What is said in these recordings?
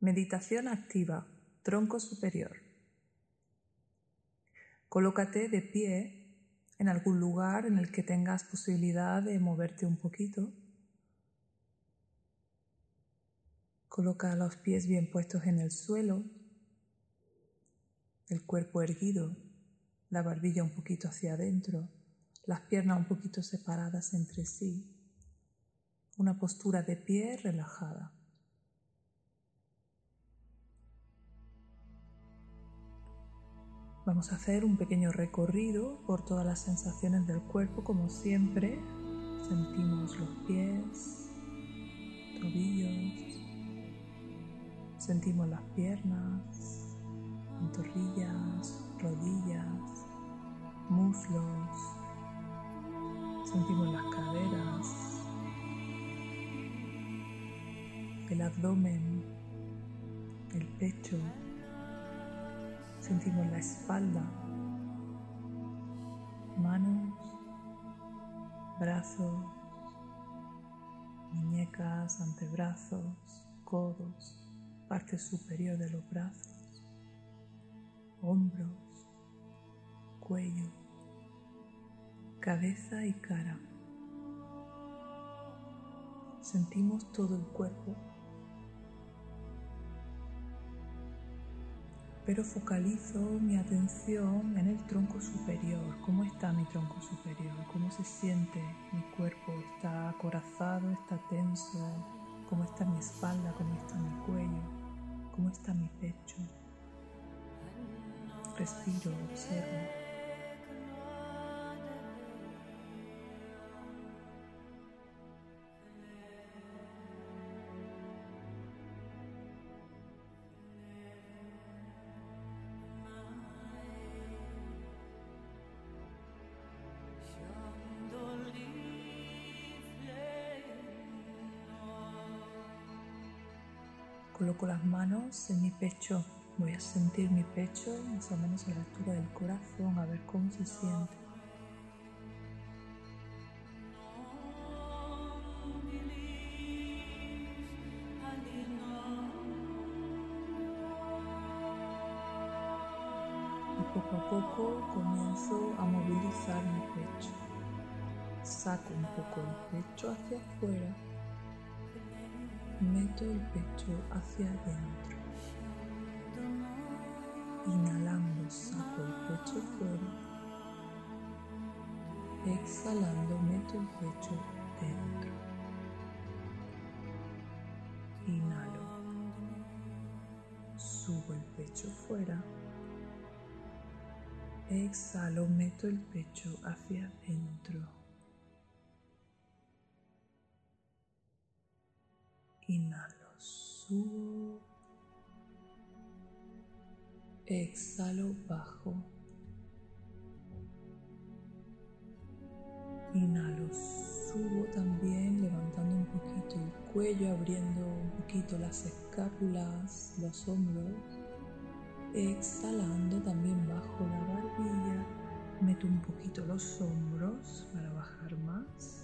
Meditación activa, tronco superior. Colócate de pie en algún lugar en el que tengas posibilidad de moverte un poquito. Coloca los pies bien puestos en el suelo, el cuerpo erguido, la barbilla un poquito hacia adentro, las piernas un poquito separadas entre sí. Una postura de pie relajada. Vamos a hacer un pequeño recorrido por todas las sensaciones del cuerpo como siempre. Sentimos los pies, tobillos, sentimos las piernas, pantorrillas, rodillas, muslos, sentimos las caderas, el abdomen, el pecho, Sentimos la espalda, manos, brazos, muñecas, antebrazos, codos, parte superior de los brazos, hombros, cuello, cabeza y cara. Sentimos todo el cuerpo pero focalizo mi atención en el tronco superior. ¿Cómo está mi tronco superior? ¿Cómo se siente mi cuerpo? ¿Está acorazado? ¿Está tenso? ¿Cómo está mi espalda? ¿Cómo está mi cuello? ¿Cómo está mi pecho? Respiro, observo. Las manos en mi pecho. Voy a sentir mi pecho más o menos a la altura del corazón, a ver cómo se siente. Y poco a poco comienzo a movilizar mi pecho. Saco un poco el pecho hacia afuera meto el pecho hacia adentro. Inhalando saco el pecho fuera. Exhalando meto el pecho dentro. Inhalo. Subo el pecho fuera. Exhalo, meto el pecho hacia adentro. Inhalo, subo. Exhalo, bajo. Inhalo, subo también levantando un poquito el cuello, abriendo un poquito las escápulas, los hombros. Exhalando también bajo la barbilla. Meto un poquito los hombros para bajar más.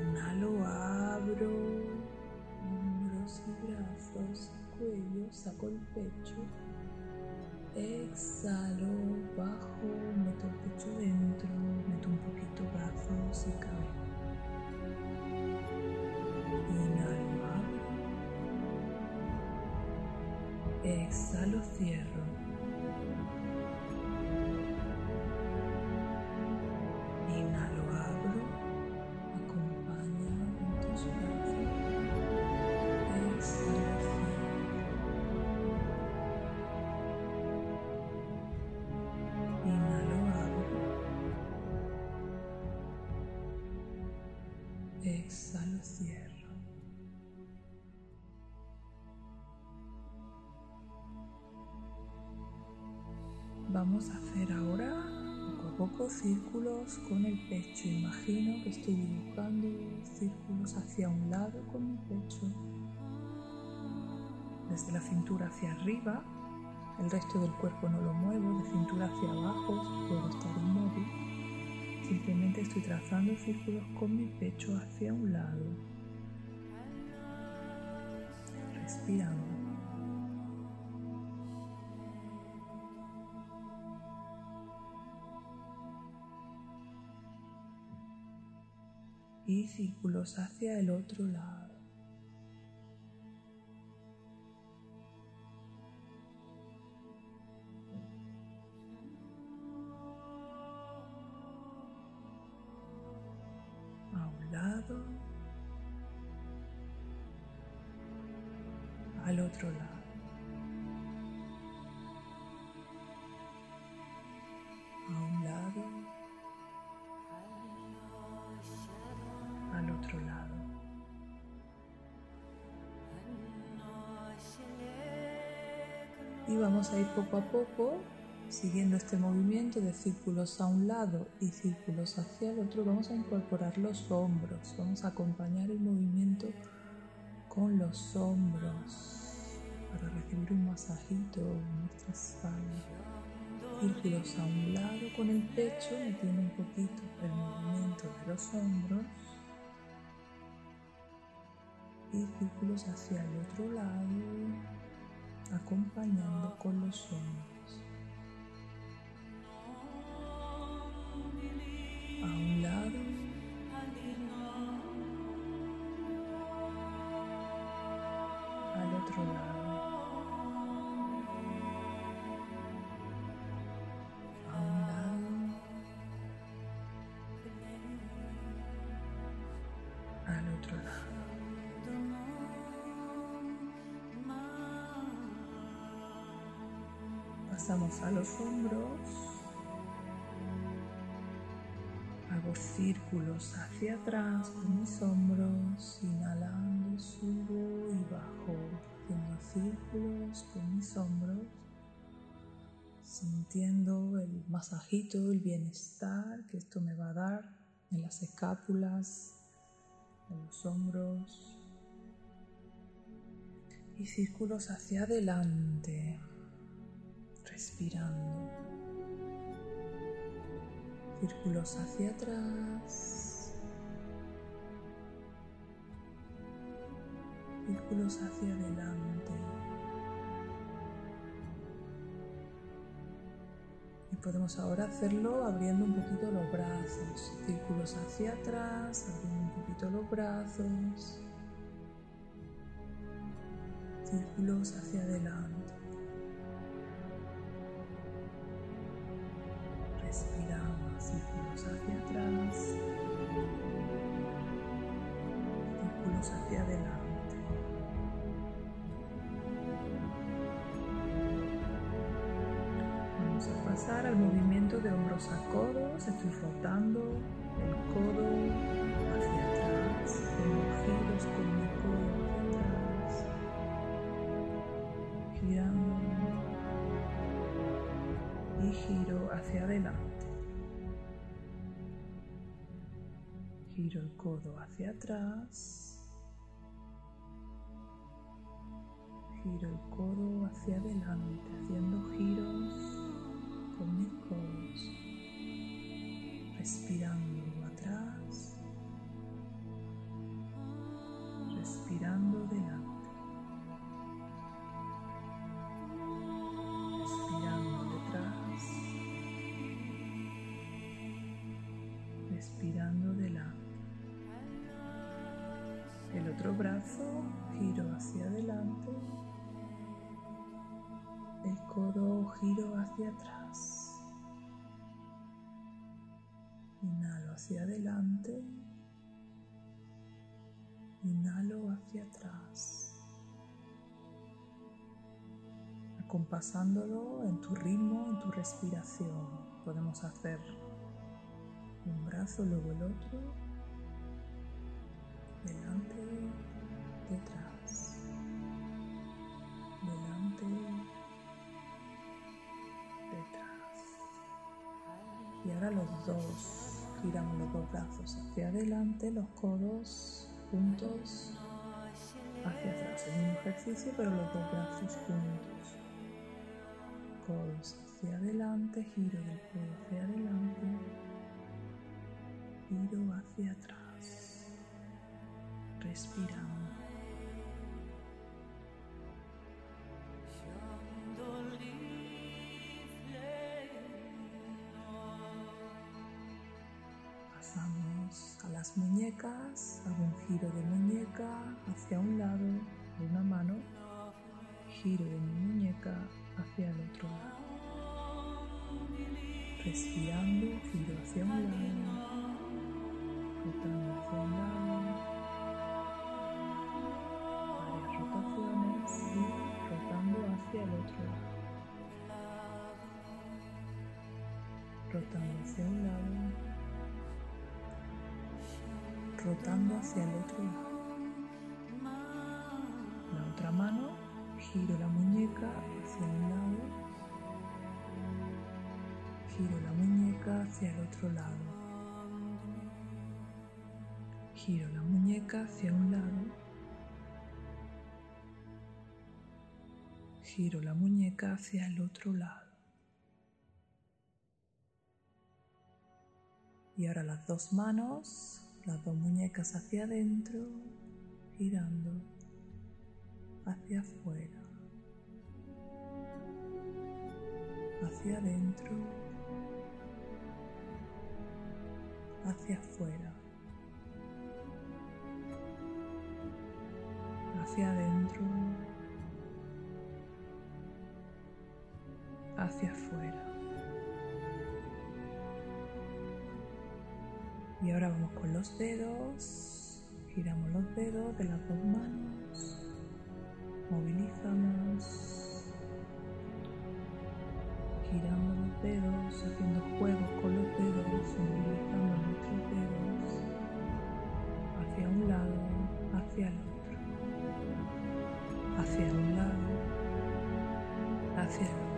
Inhalo, abro hombros y brazos, cuello, saco el pecho. Exhalo, bajo, meto el pecho dentro, meto un poquito brazos y cabeza. Inhalo, abro. Exhalo, cierro. Poco a poco círculos con el pecho. Imagino que estoy dibujando círculos hacia un lado con mi pecho. Desde la cintura hacia arriba, el resto del cuerpo no lo muevo, de cintura hacia abajo puedo estar inmóvil. Simplemente estoy trazando círculos con mi pecho hacia un lado. respirando. Y círculos hacia el otro lado. A un lado. Al otro lado. Vamos a ir poco a poco siguiendo este movimiento de círculos a un lado y círculos hacia el otro. Vamos a incorporar los hombros. Vamos a acompañar el movimiento con los hombros para recibir un masajito en nuestra espalda. Círculos a un lado con el pecho, metiendo un poquito el movimiento de los hombros. Y círculos hacia el otro lado, acompañando con los hombros. A los hombros. Hago círculos hacia atrás con mis hombros, inhalando, subo y bajo, haciendo círculos con mis hombros, sintiendo el masajito, el bienestar que esto me va a dar en las escápulas, en los hombros. Y círculos hacia adelante, respirando círculos hacia atrás, círculos hacia adelante. Y podemos ahora hacerlo abriendo un poquito los brazos, círculos hacia atrás, abriendo un poquito los brazos, círculos hacia adelante. Respirando círculos hacia atrás, círculos hacia adelante. Vamos a pasar al movimiento de hombros a codos. Estoy rotando el codo hacia atrás, haciendo giros con hacia adelante. Giro el codo hacia atrás. Giro el codo hacia adelante, haciendo giros con mis codos. Respirando adelante. Inhalo hacia atrás. Acompasándolo en tu ritmo, en tu respiración. Podemos hacer un brazo, luego el otro delante, detrás, delante, detrás. Y ahora los dos, giramos los dos brazos hacia adelante, los codos juntos hacia atrás. El mismo ejercicio, pero los dos brazos juntos. Codos hacia adelante, giro del codo hacia adelante, giro hacia atrás respirando. Muñecas, hago un giro de muñeca hacia un lado de una mano, giro de mi muñeca hacia el otro lado. Respirando, giro hacia un lado, rotando hacia un lado, varias rotaciones y rotando hacia el otro lado. Rotando hacia un lado, rotando hacia el otro lado. La otra mano, giro la muñeca hacia un lado, giro la muñeca hacia el otro lado, giro la muñeca hacia un lado, giro la muñeca hacia el otro lado. Y ahora las dos manos las dos muñecas hacia adentro, girando hacia afuera, hacia adentro, hacia afuera, hacia adentro, hacia afuera. Y ahora vamos con los dedos, giramos los dedos de las dos manos, movilizamos, giramos los dedos, haciendo juegos con los dedos, movilizando nuestros dedos. Hacia un lado, hacia el otro, hacia un lado, hacia el otro,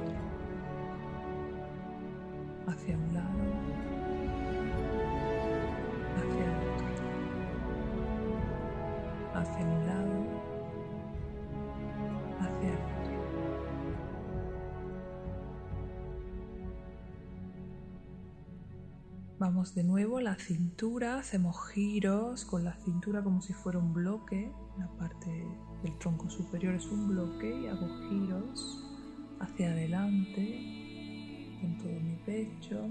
Vamos de nuevo a la cintura, hacemos giros con la cintura como si fuera un bloque, la parte del tronco superior es un bloque y hago giros hacia adelante con todo mi pecho,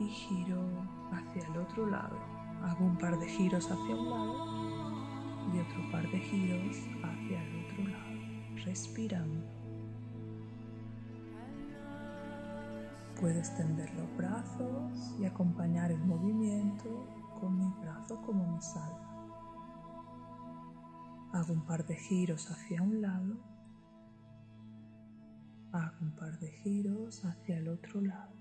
y giro hacia el otro lado. Hago un par de giros hacia un lado y otro par de giros hacia el otro lado, respirando. Puedo extender los brazos y acompañar el movimiento con mi brazo como me salga. Hago un par de giros hacia un lado. Hago un par de giros hacia el otro lado.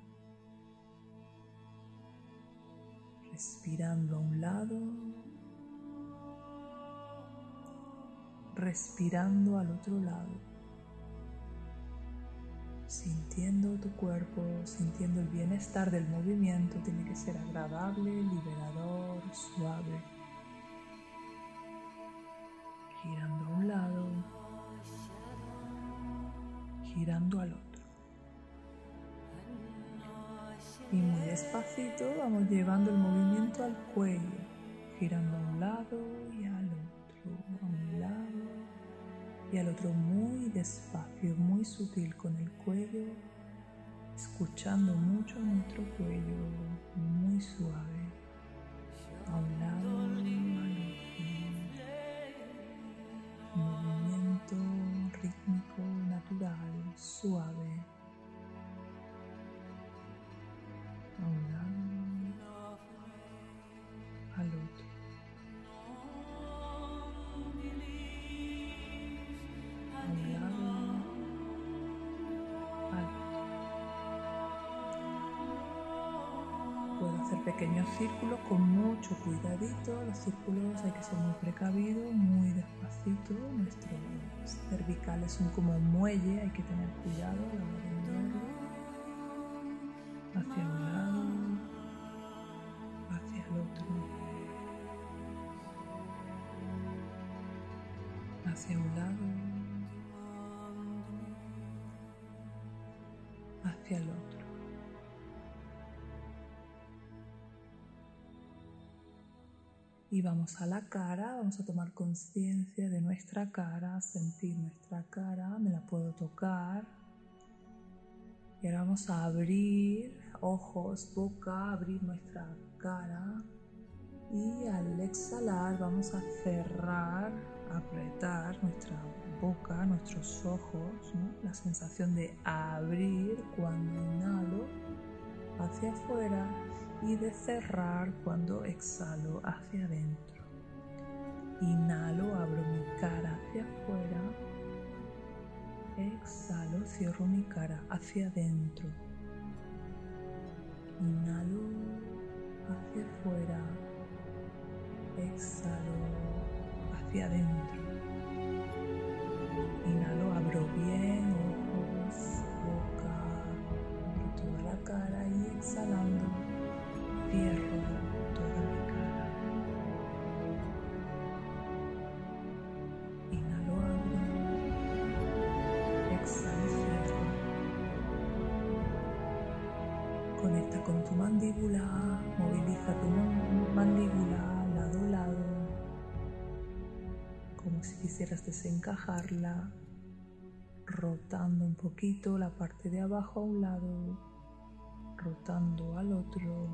respirando a un lado, respirando al otro lado, sintiendo tu cuerpo, sintiendo el bienestar del movimiento, tiene que ser agradable, liberador, suave, girando a un lado, girando al otro. Y muy despacito vamos llevando el movimiento al cuello, girando a un lado y al y al otro muy despacio, muy sutil con el cuello, escuchando mucho nuestro cuello, muy suave, a un lado. Movimiento rítmico, natural, suave. Mucho cuidadito. Los círculos hay que ser muy precavidos, muy despacito. Nuestros cervicales son como un muelle, hay que tener cuidado. Hacia un lado, hacia el otro. Hacia un lado, hacia el otro. Y vamos a la cara, vamos a tomar conciencia de nuestra cara, sentir nuestra cara, me la puedo tocar. Y ahora vamos a abrir ojos, boca, abrir nuestra cara. Y al exhalar vamos a cerrar, apretar nuestra boca, nuestros ojos, la sensación de abrir cuando inhalo hacia afuera y de cerrar cuando exhalo hacia adentro. Inhalo, abro mi cara hacia afuera. Exhalo, cierro mi cara hacia adentro. Inhalo hacia afuera. Exhalo hacia adentro. Inhalo, Conecta con tu mandíbula, moviliza tu mandíbula lado a lado, como si quisieras desencajarla, rotando un poquito la parte de abajo a un lado, rotando al otro,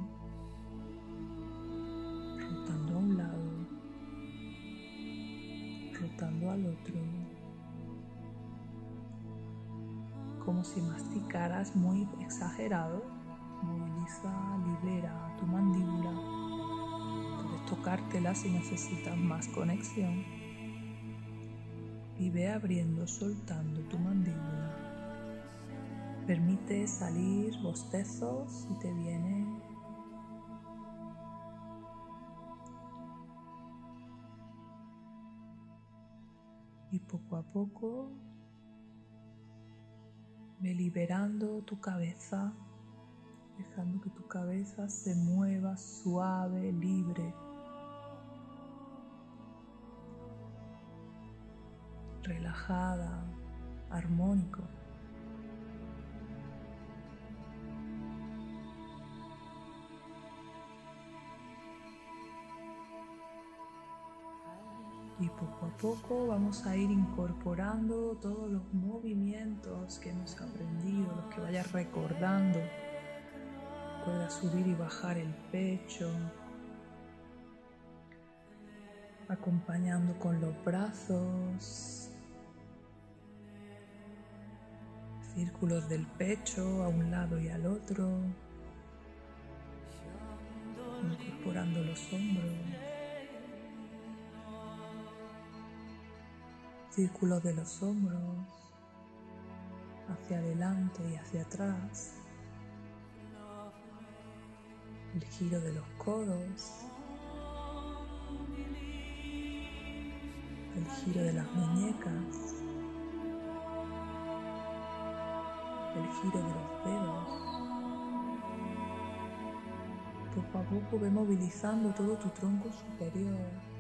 rotando a un lado, rotando al otro, como si masticaras muy exagerado. Moviliza, libera tu mandíbula. Puedes tocártela si necesitas más conexión. Y ve abriendo, soltando tu mandíbula. Permite salir bostezos si te viene y poco a poco ve liberando tu cabeza, dejando que tu cabeza se mueva suave, libre, relajada, armónico. Y poco a poco vamos a ir incorporando todos los movimientos que hemos aprendido, los que vayas recordando. Subir y bajar el pecho, acompañando con los brazos, círculos del pecho a un lado y al otro, incorporando los hombros. círculos de los hombros hacia adelante y hacia atrás, el giro de los codos, el giro de las muñecas, el giro de los dedos. Poco a poco ve movilizando todo tu tronco superior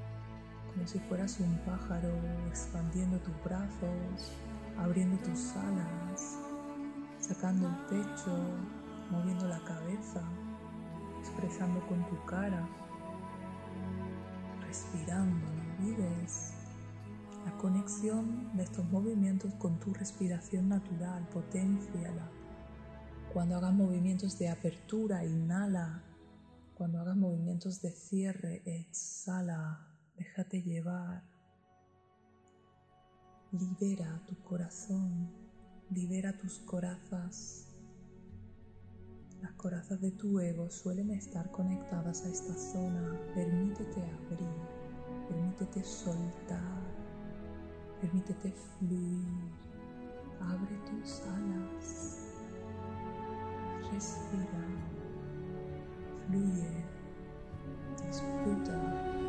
como si fueras un pájaro expandiendo tus brazos, abriendo tus alas, sacando el pecho, moviendo la cabeza, expresando con tu cara, respirando, no olvides la conexión de estos movimientos con tu respiración natural, potenciala. Cuando hagas movimientos de apertura, inhala. Cuando hagas movimientos de cierre, exhala. Déjate llevar. Libera tu corazón, libera tus corazas. Las corazas de tu ego suelen estar conectadas a esta zona. Permítete abrir, permítete soltar, permítete fluir. Abre tus alas, respira, fluye, disfruta.